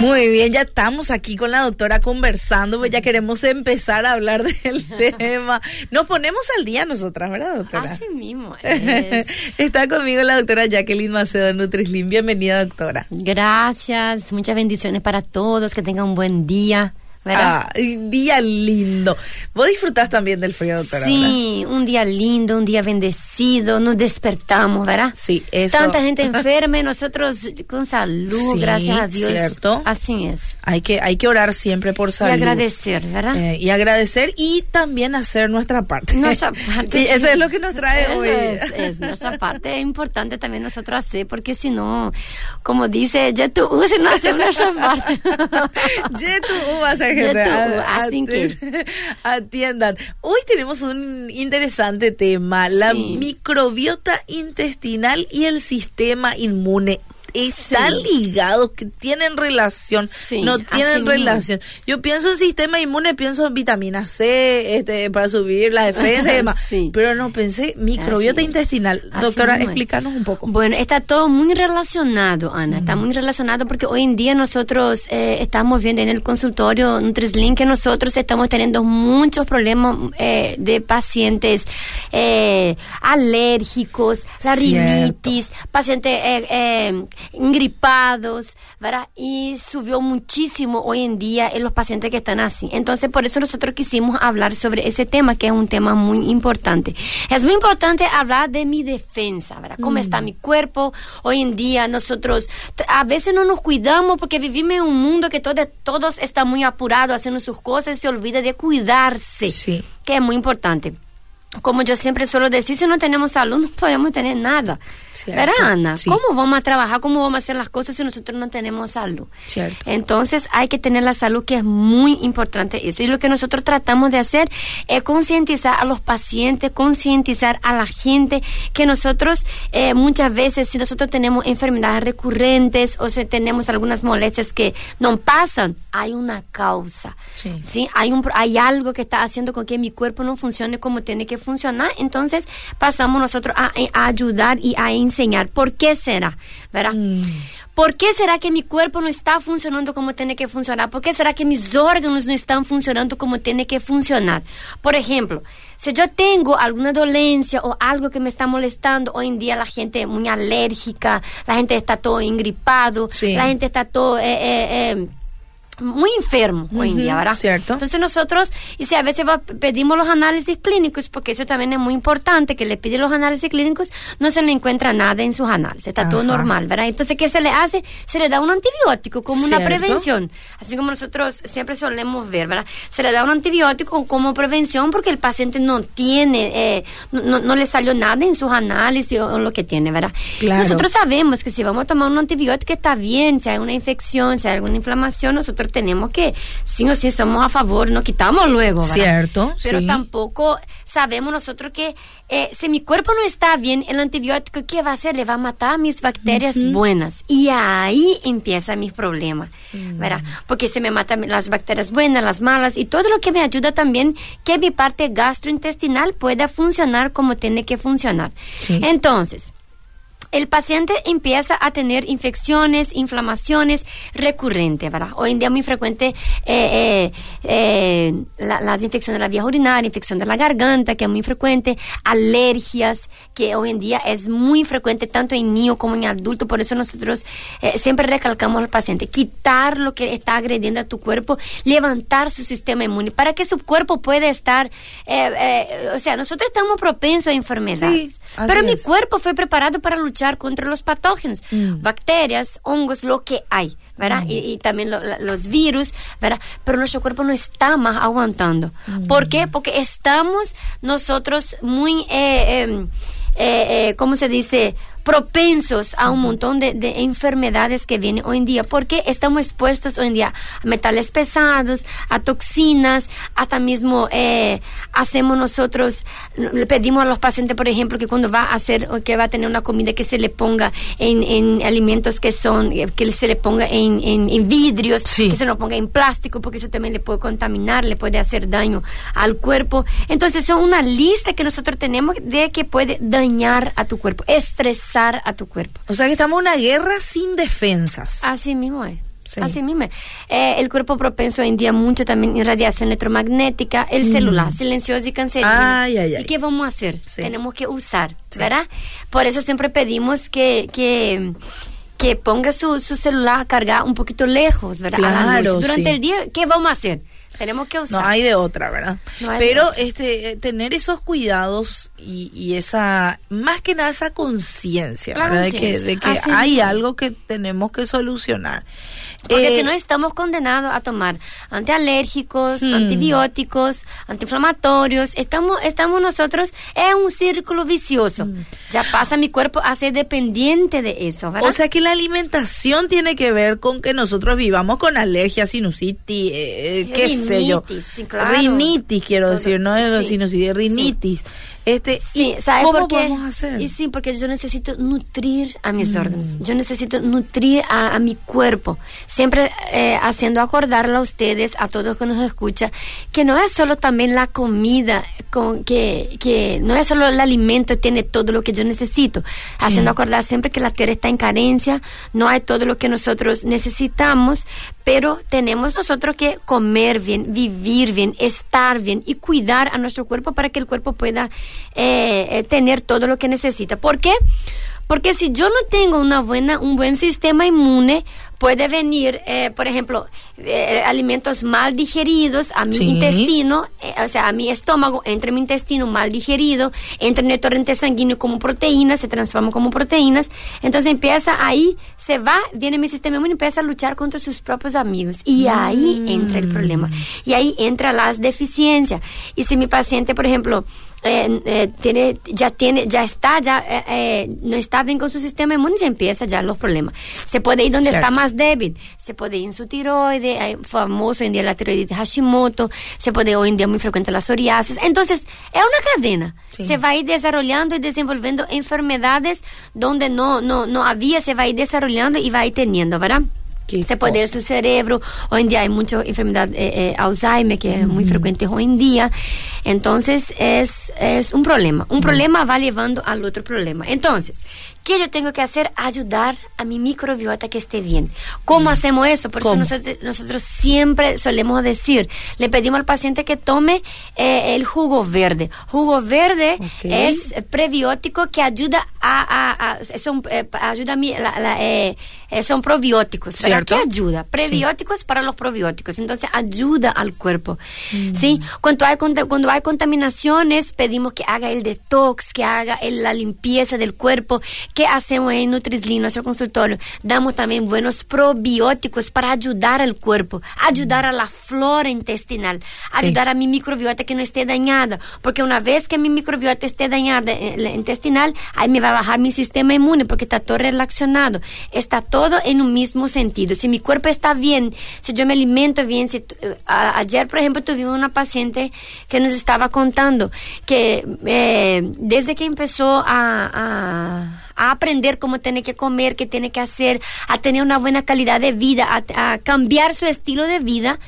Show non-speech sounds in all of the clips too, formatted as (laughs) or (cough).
Muy bien, ya estamos aquí con la doctora conversando, pues ya queremos empezar a hablar del tema. (laughs) Nos ponemos al día nosotras, ¿verdad, doctora? Así mismo. (laughs) Está conmigo la doctora Jacqueline Macedo Nutrislim. Bienvenida, doctora. Gracias, muchas bendiciones para todos, que tengan un buen día. Ah, día lindo. Vos disfrutás también del frío, doctora. Sí, un día lindo, un día bendecido, nos despertamos, ¿verdad? Sí, eso. Tanta gente (laughs) enferma y nosotros con salud, gracias a Dios. Cierto. Así es. Hay que, hay que orar siempre por salud. Y agradecer, ¿verdad? Eh, y agradecer y también hacer nuestra parte. Nuestra (laughs) parte. y eso es lo que nos trae eso hoy. Es, es, nuestra parte. Es importante también nosotros hacer, porque si no, como dice, ya tú, si no hacemos nuestra (laughs) parte. ya tú vas a (laughs) atiendan. Hoy tenemos un interesante tema, la Sí. microbiota intestinal y el sistema inmune. Están Sí. ligados, que tienen relación, Sí, no tienen mismo. relación. Yo pienso en sistema inmune, pienso en vitamina C, este, para subir la defensa y (laughs) demás. Sí. Pero no pensé microbiota Así intestinal. Así Doctora, explícanos un poco. Bueno, está todo muy relacionado, Ana. Está muy relacionado porque hoy en día nosotros eh, estamos viendo en el consultorio NutriSlink que nosotros estamos teniendo muchos problemas eh, de pacientes eh, alérgicos, la Cierto. rinitis, pacientes eh, eh, gripados, ¿verdad? Y subió muchísimo hoy en día en los pacientes que están así. Entonces, por eso nosotros quisimos hablar sobre ese tema, que es un tema muy importante. Es muy importante hablar de mi defensa, ¿verdad? ¿Cómo está mi cuerpo? Hoy en día nosotros a veces no nos cuidamos porque vivimos en un mundo que todo, todos están muy apurados haciendo sus cosas y se olvida de cuidarse, Sí. que es muy importante. Como yo siempre suelo decir, si no tenemos salud no podemos tener nada. Cierto. ¿Verdad, Ana? Sí. ¿Cómo vamos a trabajar? ¿Cómo vamos a hacer las cosas si nosotros no tenemos salud? Cierto. Entonces hay que tener la salud, que es muy importante eso. Y lo que nosotros tratamos de hacer es concientizar a los pacientes, concientizar a la gente que nosotros eh, muchas veces, si nosotros tenemos enfermedades recurrentes o si tenemos algunas molestias que no pasan, hay una causa. Sí. ¿sí? Hay, un, hay algo que está haciendo con que mi cuerpo no funcione como tiene que funcionar. Entonces pasamos nosotros a, a ayudar y a enseñar. ¿Por qué será? ¿Verdad? ¿Por qué será que mi cuerpo no está funcionando como tiene que funcionar? ¿Por qué será que mis órganos no están funcionando como tiene que funcionar? Por ejemplo, si yo tengo alguna dolencia o algo que me está molestando, hoy en día la gente es muy alérgica, la gente está todo engripado, Sí. la gente está todo... eh, eh, eh, muy enfermo hoy en día, ¿verdad? cierto. Entonces nosotros, y si a veces va- pedimos los análisis clínicos, porque eso también es muy importante, que le piden los análisis clínicos, no se le encuentra nada en sus análisis, está todo normal, ¿verdad? Entonces, ¿qué se le hace? Se le da un antibiótico como una prevención, así como nosotros siempre solemos ver, ¿verdad? Se le da un antibiótico como prevención porque el paciente no tiene, eh, no, no- no le salió nada en sus análisis o, o lo que tiene, ¿verdad? Claro. Nosotros sabemos que si vamos a tomar un antibiótico está bien, si hay una infección, si hay alguna inflamación, nosotros tenemos que, sí o sí, somos a favor, no quitamos luego, ¿verdad? Cierto, Pero sí. tampoco sabemos nosotros que eh, si mi cuerpo no está bien, el antibiótico, ¿qué va a hacer? Le va a matar mis bacterias buenas. Y ahí empieza mis problemas, Mm. ¿verdad? Porque se me matan las bacterias buenas, las malas, y todo lo que me ayuda también que mi parte gastrointestinal pueda funcionar como tiene que funcionar. Sí. Entonces, el paciente empieza a tener infecciones, inflamaciones recurrentes, ¿verdad? Hoy en día muy frecuente eh, eh, eh, la- las infecciones de la vía urinaria, infección de la garganta, que es muy frecuente, alergias, que hoy en día es muy frecuente tanto en niño como en adulto, por eso nosotros siempre recalcamos al paciente, quitar lo que está agrediendo a tu cuerpo, levantar su sistema inmune, para que su cuerpo pueda estar, o sea, nosotros estamos propensos a enfermedades, Sí, pero mi cuerpo fue preparado para luchar contra los patógenos, Mm. bacterias, hongos, lo que hay, ¿verdad? Y, y también lo- los virus, ¿verdad? Pero nuestro cuerpo no está más aguantando. Mm. ¿Por qué? Porque estamos nosotros muy, eh, eh, eh, eh, ¿cómo se dice? Propensos a un montón de, de enfermedades que vienen hoy en día, porque estamos expuestos hoy en día a metales pesados, a toxinas, hasta mismo eh, hacemos nosotros, le pedimos a los pacientes, por ejemplo, que cuando va a hacer, o que va a tener una comida que se le ponga en, en alimentos que son, eh, que se le ponga en, en, en vidrios, Sí. que se lo ponga en plástico, porque eso también le puede contaminar, le puede hacer daño al cuerpo. Entonces, son una lista que nosotros tenemos de que puede dañar a tu cuerpo, estresar usar a tu cuerpo. O sea que estamos en una guerra sin defensas. Así mismo es. Así mismo. Eh, el cuerpo propenso hoy en día mucho también en radiación electromagnética, el mm. celular silencioso y cancerígeno. ¿Y qué vamos a hacer? Tenemos que usar, ¿verdad? Por eso siempre pedimos que, que, que ponga su, su celular a cargar un poquito lejos, ¿verdad? Claro, Durante el día, ¿qué vamos a hacer? Tenemos que usar. No hay de otra, ¿verdad? Pero este tener esos cuidados y, y, esa, más que nada esa conciencia, ¿verdad? De que, de que hay algo que tenemos que solucionar. Porque si eh, no estamos condenados a tomar antialérgicos, hmm. antibióticos, antiinflamatorios. Estamos, estamos nosotros en un círculo vicioso. Hmm. Ya pasa mi cuerpo a ser dependiente de eso, ¿verdad? O sea que la alimentación tiene que ver con que nosotros vivamos con alergia, sinusitis, eh, qué sé yo. Rinitis, quiero decir, no de sinusitis, rinitis. Este, sí, ¿sabes ¿cómo por qué? podemos hacer? Y sí, porque yo necesito nutrir a mis mm. órganos, yo necesito nutrir a, mi cuerpo, siempre eh, haciendo acordarlo a ustedes, a todos que nos escuchan, que no es solo también la comida, con, que, que no es solo el alimento, tiene todo lo que yo necesito, haciendo acordar siempre que la tierra está en carencia, no hay todo lo que nosotros necesitamos, pero tenemos nosotros que comer bien, vivir bien, estar bien y cuidar a nuestro cuerpo para que el cuerpo pueda eh, eh, tener todo lo que necesita. ¿Por qué? Porque si yo no tengo una buena, un buen sistema inmune, puede venir, eh, por ejemplo, eh, alimentos mal digeridos a mi intestino, eh, o sea, a mi estómago, entre mi intestino mal digerido, entra en el torrente sanguíneo como proteínas, se transforma como proteínas, entonces empieza ahí, se va, viene mi sistema inmune y empieza a luchar contra sus propios amigos. Y ahí entra el problema. Y ahí entra las deficiencias. Y si mi paciente, por ejemplo, eh, eh, tiene, ya tiene, ya está, ya eh, no está bien con su sistema inmune, ya empieza ya los problemas. Se puede ir donde está más débil, se puede ir en su tiroide, hay famoso hoy en día la tiroiditis Hashimoto, se puede hoy en día muy frecuente la psoriasis. Entonces, es una cadena. Se va a ir desarrollando y desenvolviendo enfermedades donde no, no, no había, se va a ir desarrollando y va a ir teniendo, ¿verdad? Se puede ir su cerebro. Hoy en día hay mucha enfermedad eh, Alzheimer que es muy frecuente hoy en día. Entonces es, es un problema. Un problema va llevando al otro problema. Entonces, ¿Qué yo tengo que hacer? Ayudar a mi microbiota que esté bien. ¿Cómo mm. hacemos eso? Por eso nosotros, siempre solemos decir, le pedimos al paciente que tome eh, el jugo verde. Jugo verde es prebiótico que ayuda a, son, eh, ayuda a eh, son probióticos. ¿Para qué ayuda? Prebióticos para los probióticos. Entonces ayuda al cuerpo. Mm. ¿sí? Cuando, hay, cuando hay contaminaciones, pedimos que haga el detox, que haga la limpieza del cuerpo ¿Qué hacemos en Nutrislim, nuestro consultorio? Damos también buenos probióticos para ayudar al cuerpo, ayudar a la flora intestinal, ayudar a mi microbiota que no esté dañada, porque una vez que mi microbiota esté dañada eh, intestinal, ahí me va a bajar mi sistema inmune porque está todo relacionado, está todo en un mismo sentido. Si mi cuerpo está bien, si yo me alimento bien, si eh, ayer por ejemplo tuvimos una paciente que nos estaba contando que eh, desde que empezó a a aprender cómo tiene que comer, qué tiene que hacer, a tener una buena calidad de vida, a, cambiar su estilo de vida,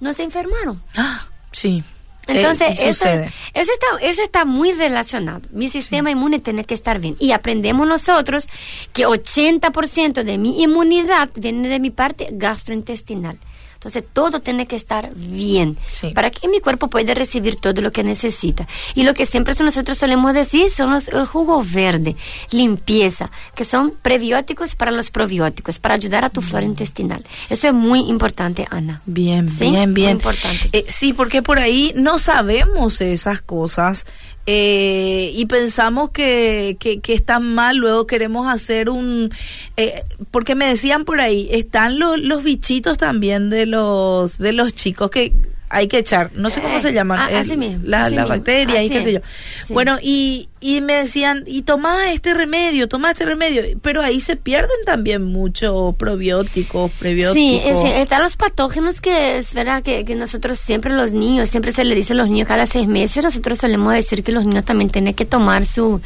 no se enfermaron. Ah, sí. Entonces, eh, eso, eso, está, eso está muy relacionado. Mi sistema inmune tiene que estar bien. Y aprendemos nosotros que 80% de mi inmunidad viene de mi parte gastrointestinal. Entonces todo tiene que estar bien para que mi cuerpo pueda recibir todo lo que necesita. Y lo que siempre nosotros solemos decir son los, el jugo verde, limpieza, que son prebióticos para los probióticos, para ayudar a tu flora intestinal. Eso es muy importante, Ana. Bien, bien, bien. importante. Eh, sí, porque por ahí no sabemos esas cosas eh, y pensamos que, que, que, están mal, luego queremos hacer un... Eh, porque me decían por ahí, están los, los bichitos también de los, de los chicos que hay que echar, no sé cómo eh, se llaman, ah, la, la bacteria y qué sé yo. Bueno, y, y me decían, y toma este remedio, toma este remedio, pero ahí se pierden también mucho probióticos, prebióticos. Sí, están los patógenos que es verdad que, que, nosotros siempre los niños, siempre se le dice a los niños cada seis meses, nosotros solemos decir que los niños también tienen que tomar su,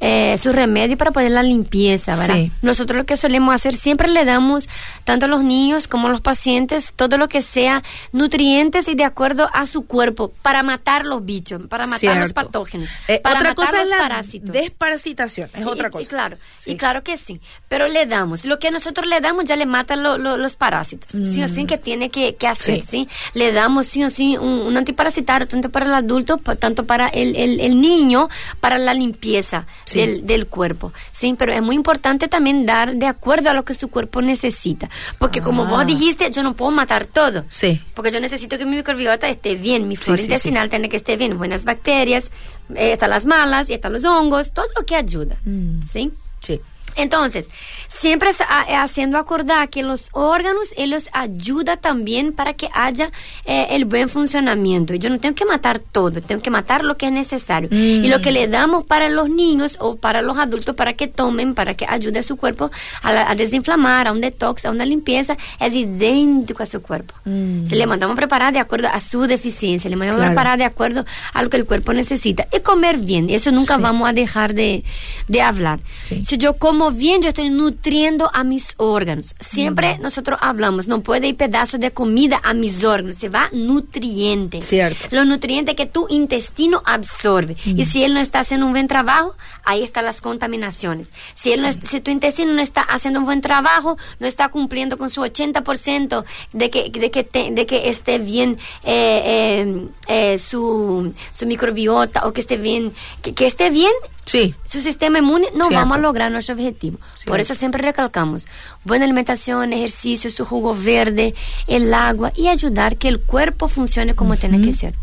eh, su remedio para poder la limpieza, ¿verdad? Nosotros lo que solemos hacer, siempre le damos, tanto a los niños como a los pacientes, todo lo que sea nutrientes y de acuerdo a su cuerpo, para matar los bichos, para matar los patógenos. Eh, otra cosa parásitos. Desparasitación, es otra cosa. Y, claro, y claro que sí. Pero le damos, lo que nosotros le damos ya le mata los parásitos. Sí o sí mm. que tiene que, hacer, sí. Le damos sí o sí un, antiparasitario, tanto para el adulto, tanto para el, el, niño, para la limpieza del, del, cuerpo. Sí, pero es muy importante también dar de acuerdo a lo que su cuerpo necesita. Porque como vos ah. dijiste, yo no puedo matar todo. Sí. Porque yo necesito que mi microbiota esté bien, mi flora intestinal tiene que estar bien, buenas bacterias, están las malas y están los hongos, todo lo que ayuda. Mm. ¿Sí? Sí. Entonces, siempre eh, haciendo acordar que los órganos, ellos ayudan también para que haya eh, el buen funcionamiento. Y yo no tengo que matar todo, tengo que matar lo que es necesario. Y lo que le damos para los niños o para los adultos para que tomen, para que ayude a su cuerpo a, desinflamar, a un detox, a una limpieza, es idéntico a su cuerpo. Mm. Se le mandamos preparar de acuerdo a su deficiencia, le mandamos preparar de acuerdo a lo que el cuerpo necesita. Y comer bien, eso nunca vamos a dejar de, de hablar. Si yo como bien, yo estoy nutriendo a mis órganos. Siempre nosotros hablamos, no puede ir pedazo de comida a mis órganos, se va nutriente. Cierto. Los nutrientes que tu intestino absorbe. Y si él no está haciendo un buen trabajo, ahí están las contaminaciones. Si, él si tu intestino no está haciendo un buen trabajo, no está cumpliendo con su 80% de que, de que, de que esté bien eh, eh, eh, su, su microbiota o que esté bien, que esté bien Sí. Su sistema inmune no vamos a lograr nuestro objetivo. Por eso siempre recalcamos buena alimentación, ejercicio, su jugo verde, el agua y ayudar que el cuerpo funcione como tiene que ser.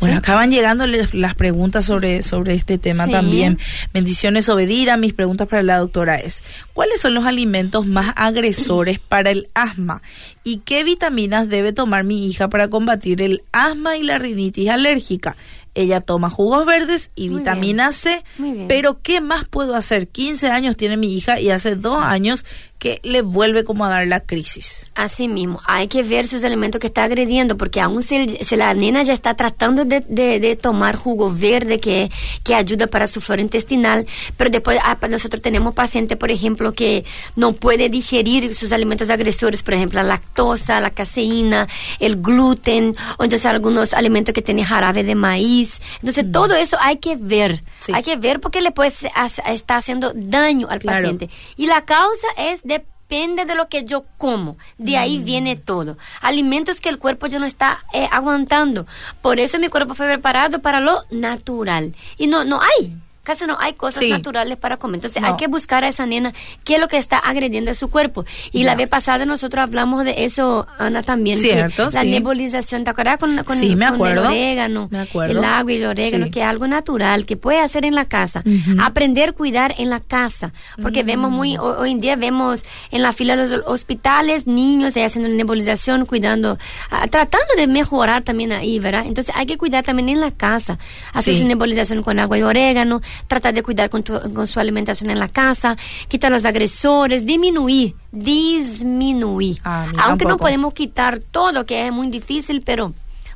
Bueno, acaban llegando las preguntas sobre, sobre este tema también. Bendiciones obedida. Mis preguntas para la doctora es, ¿cuáles son los alimentos más agresores (clears throat) para el asma? ¿Y qué vitaminas debe tomar mi hija para combatir el asma y la rinitis alérgica? Ella toma jugos verdes y vitamina C. Pero ¿qué más puedo hacer? 15 años tiene mi hija y hace dos años que le vuelve como a dar la crisis. Así mismo, hay que ver sus elementos que está agrediendo, porque aún si, la nena ya está tratando de, tomar jugo verde que, que ayuda para su flora intestinal, pero después ah, nosotros tenemos pacientes, por ejemplo, que no puede digerir sus alimentos agresores, por ejemplo, la lactosa, la caseína, el gluten, o entonces algunos alimentos que tienen jarabe de maíz. Entonces, mm. todo eso hay que ver, hay que ver porque le puede estar haciendo daño al paciente. Y la causa es de depende de lo que yo como. De ahí mm. viene todo. Alimentos que el cuerpo ya no está eh, aguantando. Por eso mi cuerpo fue preparado para lo natural. Y no, no hay casi no hay cosas naturales para comer. Entonces hay que buscar a esa nena qué es lo que está agrediendo a su cuerpo. Y la vez pasada nosotros hablamos de eso, Ana, también. Cierto, La nebulización, ¿te acuerdas? Con, con, me el orégano, el agua y el orégano, que es algo natural, que puede hacer en la casa. Aprender a cuidar en la casa. Porque mm. vemos muy, hoy en día vemos en la fila de los hospitales niños haciendo nebulización, cuidando, ah, tratando de mejorar también ahí, ¿verdad? Entonces hay que cuidar también en la casa. Hacer su nebulización con agua y orégano tratar de cuidar con, su alimentación en la casa, quitar los agresores, disminuir, disminuir. Ah, Aunque no podemos quitar todo, que es muy difícil, pero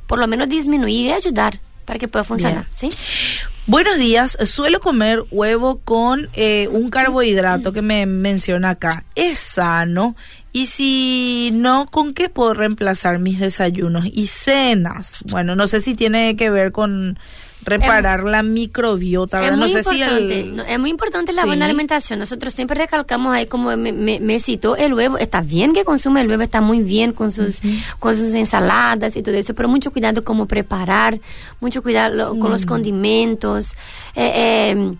por lo menos disminuir y ayudar para que pueda funcionar, ¿sí? Buenos días, suelo comer huevo con eh, un carbohidrato que me menciona acá. ¿Es sano? Y si no, ¿con qué puedo reemplazar mis desayunos y cenas? Bueno, no sé si tiene que ver con reparar la microbiota. Es, no muy importante, es muy importante la buena alimentación. Nosotros siempre recalcamos ahí, como me, me, citó el huevo, está bien que consume el huevo, está muy bien con sus, con sus ensaladas y todo eso, pero mucho cuidado cómo preparar, mucho cuidado con los mm. condimentos. Eh, eh,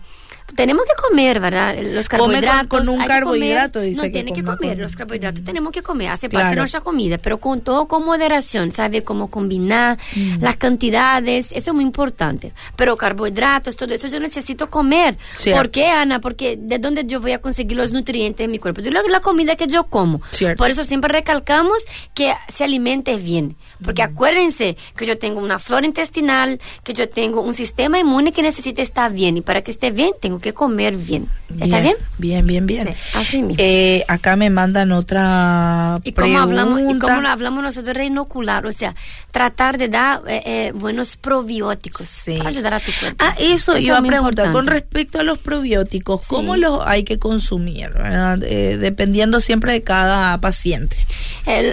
tenemos que comer, ¿verdad? Los carbohidratos. con, un carbohidrato, dice. No, tiene que comer. Los carbohidratos tenemos que comer, hace parte de nuestra comida, pero con todo con moderación, ¿sabe? Cómo combinar mm. las cantidades, eso es muy importante. Pero carbohidratos, todo eso yo necesito comer. ¿Por qué, Ana? Porque de dónde yo voy a conseguir los nutrientes en mi cuerpo? De la comida que yo como. Por eso siempre recalcamos que se alimente bien. Porque mm. acuérdense que yo tengo una flora intestinal, que yo tengo un sistema inmune que necesita estar bien. Y para que esté bien, tengo que comer bien. ¿Está bien? Bien, bien, bien. así mismo. Eh, acá me mandan otra ¿Y cómo hablamos Y cómo hablamos nosotros reinocular, o sea, tratar de dar eh, eh, buenos probióticos para ayudar a tu cuerpo. Ah, eso, iba a preguntar. Con respecto a los probióticos, ¿cómo los hay que consumir? dependiendo siempre de cada paciente.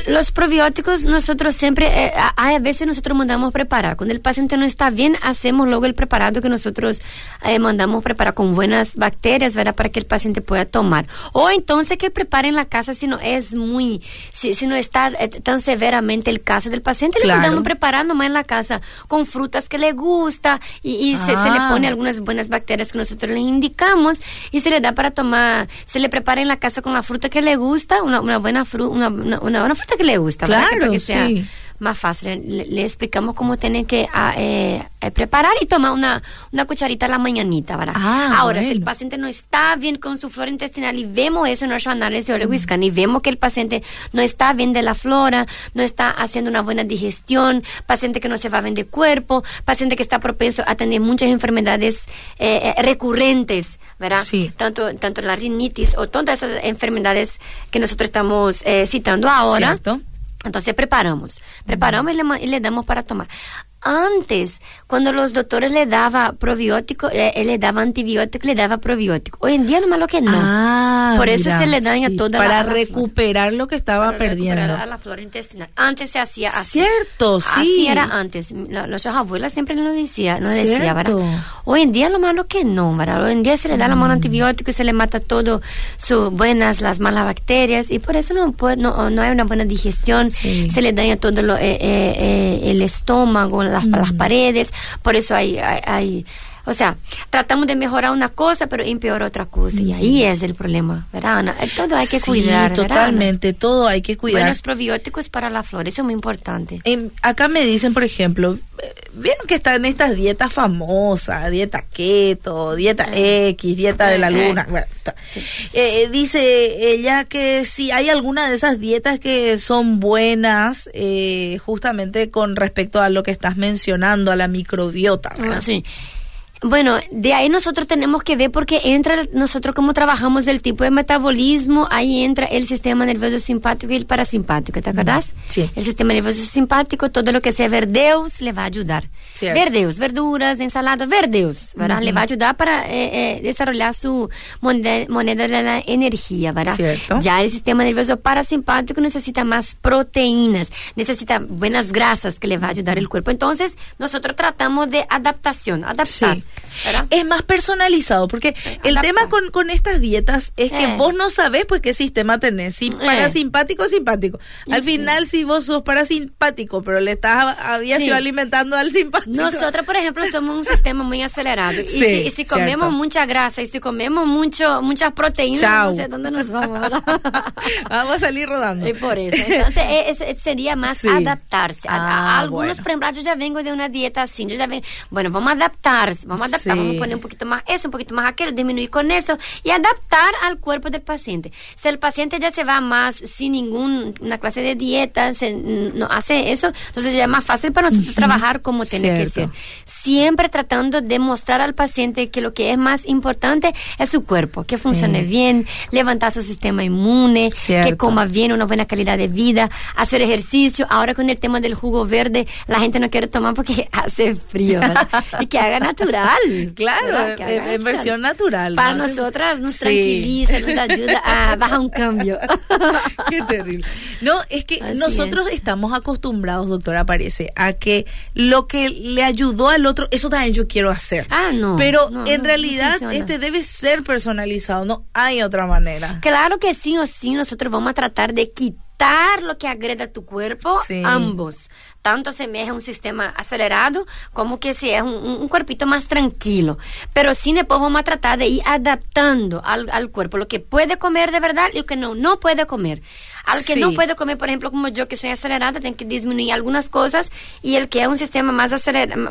Los probióticos nosotros siempre, eh, a, veces nosotros mandamos preparar. Cuando el paciente no está bien, hacemos luego el preparado que nosotros eh, mandamos preparar con buenas bacterias, ¿verdad? Para que el paciente pueda tomar. O entonces que prepare en la casa si no es muy, si, si no está eh, tan severamente el caso del paciente, le mandamos preparar nomás en la casa con frutas que le gusta y, se, se, le pone ah. algunas buenas bacterias que nosotros le indicamos y se le da para tomar, se le prepara en la casa con la fruta que le gusta, una, una buena fruta, una, una, una, fruta que le gusta, claro, para que, sea sí más fácil. Le, explicamos cómo tienen que ah, eh, eh, preparar y tomar una, una cucharita a la mañanita, ¿verdad? Ah, Ahora, si el paciente no está bien con su flora intestinal y vemos eso en nuestro análisis de mm. y vemos que el paciente no está bien de la flora, no está haciendo una buena digestión, paciente que no se va bien de cuerpo, paciente que está propenso a tener muchas enfermedades eh, recurrentes, ¿verdad? Sí. Tanto, tanto la rinitis o todas esas enfermedades que nosotros estamos citando ahora. Cierto. Entonces preparamos, preparamos y le damos para tomar. Antes, cuando los doctores le daban probiótico, eh, él le daba antibiótico, le daba probiótico. Hoy en día no más lo que no. Ah, Por eso se le daña toda para recuperar lo que estaba para perdiendo. Recuperar la flora intestinal. Antes se hacía así. Cierto, sí. Así era antes. Los abuelos siempre nos decía, nos decía, ¿verdad? Hoy en día lo que no, ¿verdad? Hoy en día se le da la mano mm. antibiótico y se le mata todo sus buenas, las malas bacterias y por eso no puede, no, no hay una buena digestión. Se le daña todo lo, eh, eh, el estómago, la las, mm. paredes, por eso hay, hay, o sea, tratamos de mejorar una cosa, pero empeora otra cosa. Y ahí es el problema, ¿verdad? Todo hay que cuidar. Totalmente, todo hay que cuidar. Buenos probióticos para la flor, eso es muy importante. acá me dicen, por ejemplo, eh, vieron que están estas dietas famosas, dieta keto, dieta ah. X, dieta de la eh, luna. Eh, dice ella que si hay alguna de esas dietas que son buenas, justamente con respecto a lo que estás mencionando, a la microbiota. ¿verdad? Sí. Bueno, de ahí nosotros tenemos que ver porque entra nosotros como trabajamos el tipo de metabolismo, ahí entra el sistema nervioso simpático y el parasimpático, ¿te acuerdas? Sí. El sistema nervioso simpático, todo lo que sea verdeus le va a ayudar. Verdeus, verduras, ensaladas, verdeus, ¿verdad? Le va a ayudar para eh, eh, desarrollar su moneda, de la energía, ¿verdad? Cierto. Ya el sistema nervioso parasimpático necesita más proteínas, necesita buenas grasas que le va a ayudar el cuerpo. Entonces, nosotros tratamos de adaptación, adaptar. Es más personalizado, porque el tema con, con estas dietas es que eh. vos no sabés pues qué sistema tenés, si parasimpático o simpático. Al final, si vos sos parasimpático, pero le estás, habías ido alimentando al simpático. Nosotros, por ejemplo, somos un sistema muy acelerado. Y si, comemos mucha grasa y si comemos mucho muchas proteínas, no sé dónde nos vamos. (laughs) vamos a salir rodando. Y por eso. Entonces, (laughs) sería más adaptarse. A, ah, algunos, por ejemplo, yo ya vengo de una dieta así, yo ya vengo, bueno, vamos a adaptar vamos a adaptar, vamos a poner un poquito más eso, un poquito más aquello, disminuir con eso y adaptar al cuerpo del paciente. Si el paciente ya se va más sin ninguna clase de dieta, se, no hace eso, entonces ya es más fácil para nosotros trabajar como tiene que ser. Siempre tratando de mostrar al paciente que lo que es más importante es su cuerpo, que funcione bien, levantar su sistema inmune, que coma bien, una buena calidad de vida, hacer ejercicio. Ahora con el tema del jugo verde, la gente no quiere tomar porque (laughs) hace frío, y que haga natural (laughs) Claro, en, versión natural. Para nosotras nos tranquiliza, nos (laughs) ayuda a bajar un cambio. (laughs) Qué terrible. No, es que nosotros estamos acostumbrados, doctora, parece, a que lo que le ayudó al otro, eso también yo quiero hacer. Ah, no. Pero en realidad este debe ser personalizado, no hay otra manera. Claro que sí o sí, nosotros vamos a tratar de quitar lo que agreda a tu cuerpo, ambos tanto se me es un sistema acelerado como que se es un, un cuerpito más tranquilo. Pero sí después vamos a tratar de ir adaptando al, al, cuerpo lo que puede comer de verdad y lo que no, no puede comer. Al que no puede comer, por ejemplo, como yo que soy acelerada, tengo que disminuir algunas cosas y el que es un sistema más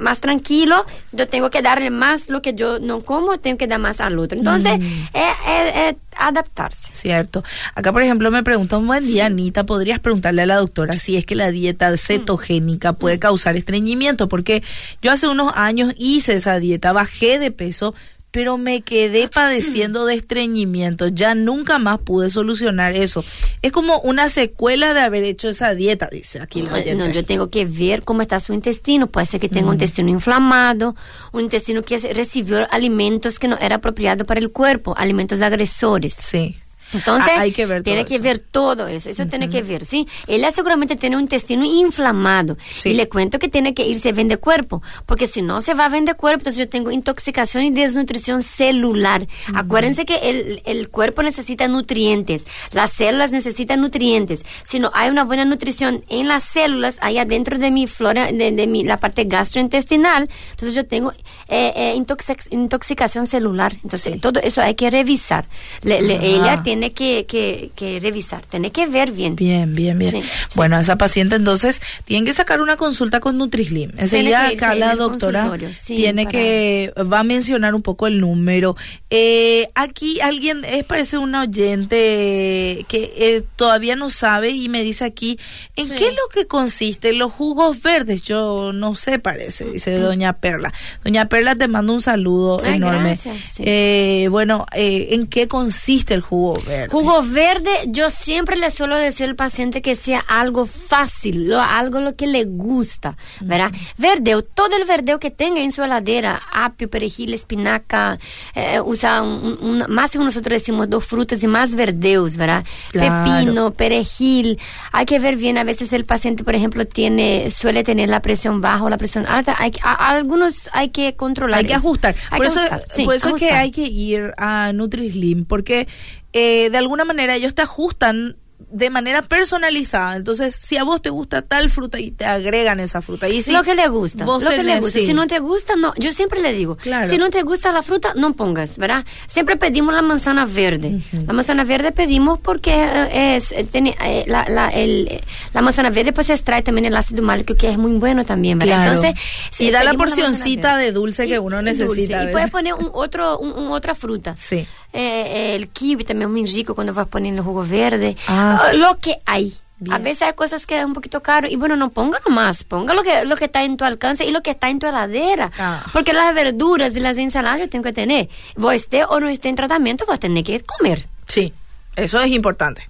más tranquilo, yo tengo que darle más lo que yo no como, tengo que dar más al otro. Entonces, mm. es, adaptarse. Cierto. Acá, por ejemplo, me pregunta un buen día, Anita, ¿podrías preguntarle a la doctora si es que la dieta cetogénica puede causar estreñimiento, porque yo hace unos años hice esa dieta, bajé de peso, pero me quedé padeciendo de estreñimiento. Ya nunca más pude solucionar eso. Es como una secuela de haber hecho esa dieta, dice aquí la No, yo tengo que ver cómo está su intestino. Puede ser que tenga un mm. intestino inflamado, un intestino que recibió alimentos que no era apropiado para el cuerpo, alimentos agresores. Sí. Entonces, Ah, hay que ver tiene que eso. ver todo eso, eso tiene que ver, ¿sí? Ella seguramente tiene un intestino inflamado Sí. y le cuento que tiene que irse a vender cuerpo, porque si no se va a vender cuerpo, entonces yo tengo intoxicación y desnutrición celular. Acuérdense que el, el cuerpo necesita nutrientes, las células necesitan nutrientes. Si no hay una buena nutrición en las células, ahí adentro de mi flora, de, de mi, la parte gastrointestinal, entonces yo tengo eh, eh, intoxic- intoxicación celular. Entonces, Sí. todo eso hay que revisar. Le- le- ella tiene que, que, que revisar, tiene que ver bien. Bien, bien, bien. Sí, sí. Bueno, esa paciente entonces tiene que sacar una consulta con Nutrislim. Enseguida acá la doctora sí, tiene para- que, va a mencionar un poco el número. Eh, aquí alguien, es parece un oyente que eh, todavía no sabe y me dice aquí, ¿en qué es lo que consiste los jugos verdes? Yo no sé, parece, dice doña Perla. Doña Perla, te mando un saludo Ay, enorme. gracias, sí. Eh, bueno, eh, ¿en qué consiste el jugo verde? Jugo verde, yo siempre le suelo decir al paciente que sea algo fácil, lo- algo lo que le gusta, ¿verdad? Verdeo, todo el verdeo que tenga en su heladera, apio, perejil, espinaca, eh, usa un, un- máximo nosotros decimos dos frutas y más verdeos, ¿verdad? Claro. Pepino, perejil, hay que ver bien, a veces el paciente, por ejemplo, tiene, suele tener la presión baja o la presión alta, hay, que- a- a algunos hay que controlar. Hay que eso. ajustar. Hay por que eso, ajustar, sí, por eso es que hay que ir a Nutrislim, porque eh, de alguna manera ellos te ajustan de manera personalizada. Entonces, si a vos te gusta tal fruta y te agregan esa fruta. Y si lo que le gusta, vos lo que le gusta. sí. Si no te gusta, no. Yo siempre le digo, Claro. si no te gusta la fruta, no pongas, ¿verdad? Siempre pedimos la manzana verde. La manzana verde pedimos porque eh, es eh, tiene, eh, la, la, el, la manzana verde pues extrae también el ácido málico que es muy bueno también, ¿verdad? Claro. Entonces, Y da la porcioncita de dulce que uno necesita Y puedes poner un otro, un, un otra fruta. Sí. Eh, el kiwi también es muy rico cuando vas poniendo jugo verde. Ah. Lo que hay. Bien. A veces hay cosas que es un poquito caro y bueno, no ponga nomás, ponga lo que, lo que está en tu alcance y lo que está en tu heladera. Ah. Porque las verduras y las ensaladas yo tengo que tener. Vos esté o no esté en tratamiento, vos tenés que comer. Sí. Eso es importante.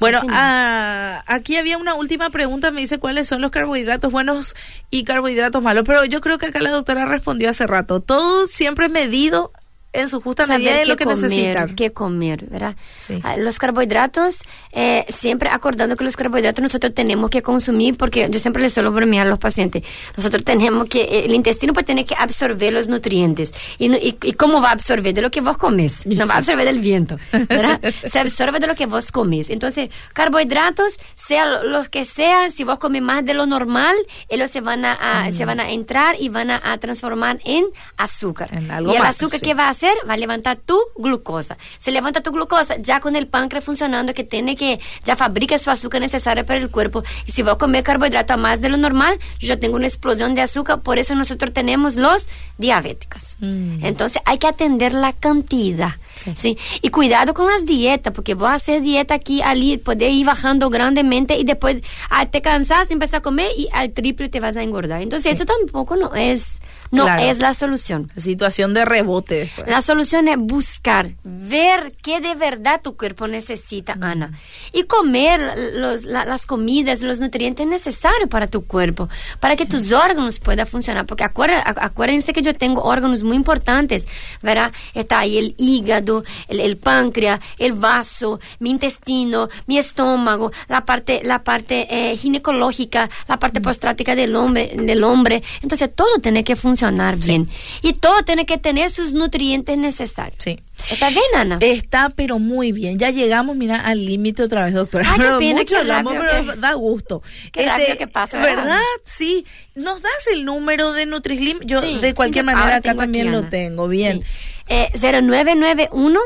Bueno, ah, aquí había una última pregunta, me dice cuáles son los carbohidratos buenos y carbohidratos malos, pero yo creo que acá la doctora respondió hace rato. Todo siempre medido en su justa medida de lo que comer, necesitan. qué comer, ¿verdad? Sí. Ah, Los carbohidratos, eh, siempre acordando que los carbohidratos nosotros tenemos que consumir, porque yo siempre les suelo bromear a los pacientes, nosotros tenemos que, eh, el intestino pues tiene que absorber los nutrientes. ¿Y, y, y cómo va a absorber? De lo que vos comes, no va a absorber del viento, ¿verdad? (laughs) Se absorbe de lo que vos comes. Entonces, carbohidratos, sea lo- los que sean, si vos comes más de lo normal, ellos se van a, a- se van a entrar y van a, a transformar en azúcar. En algo y el más, azúcar sí. que va a hacer va a levantar tu glucosa. Se levanta tu glucosa ya con el páncreas funcionando que tiene que ya fabrica su azúcar necesaria para el cuerpo. Y si vos comer carbohidrato a más de lo normal, yo ya tengo una explosión de azúcar. Por eso nosotros tenemos los diabéticos. Mm. Entonces hay que atender la cantidad. Sí. Y cuidado con las dietas, porque vos hacer dieta aquí, allí, poder ir bajando grandemente y después ah, te cansas, empiezas a comer y al triple te vas a engordar. Entonces eso tampoco no es, no Claro. es la solución. Situación de rebote después. La solución es buscar, ver qué de verdad tu cuerpo necesita, Ana. Y comer los, la- las comidas, los nutrientes necesarios para tu cuerpo, para que tus órganos puedan funcionar. Porque acuérdense, acuérdense que yo tengo órganos muy importantes, ¿verdad? Está ahí el hígado, el, el páncreas, el vaso, mi intestino, mi estómago, la parte, la parte eh, ginecológica, la parte postrática del hombre, del hombre. Entonces todo tiene que funcionar bien. Y todo tiene que tener sus nutrientes necesarios. Sí. ¿Está bien, Ana? Está, pero muy bien. Ya llegamos, mira, al límite otra vez, doctora. Ay, Pero pena, mucho hablamos, pero que- da gusto. Este, Qué rápido que pasa, ¿verdad? ¿verdad? Sí. ¿Nos das el número de Nutrislim? Yo, Sí, de cualquier sí, manera, acá también aquí, lo tengo. Bien. Eh, 0991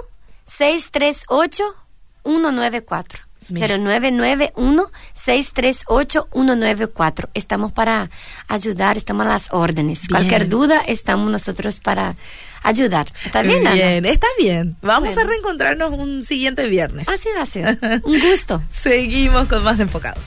638 194. Bien. 0991 638 194. Estamos para ayudar, estamos a las órdenes. Bien. Cualquier duda, estamos nosotros para ayudar. ¿Está bien, Ana? Bien, está bien. Vamos Bueno. a reencontrarnos un siguiente viernes. Así va a ser. (laughs) Un gusto. Seguimos con más de enfocados.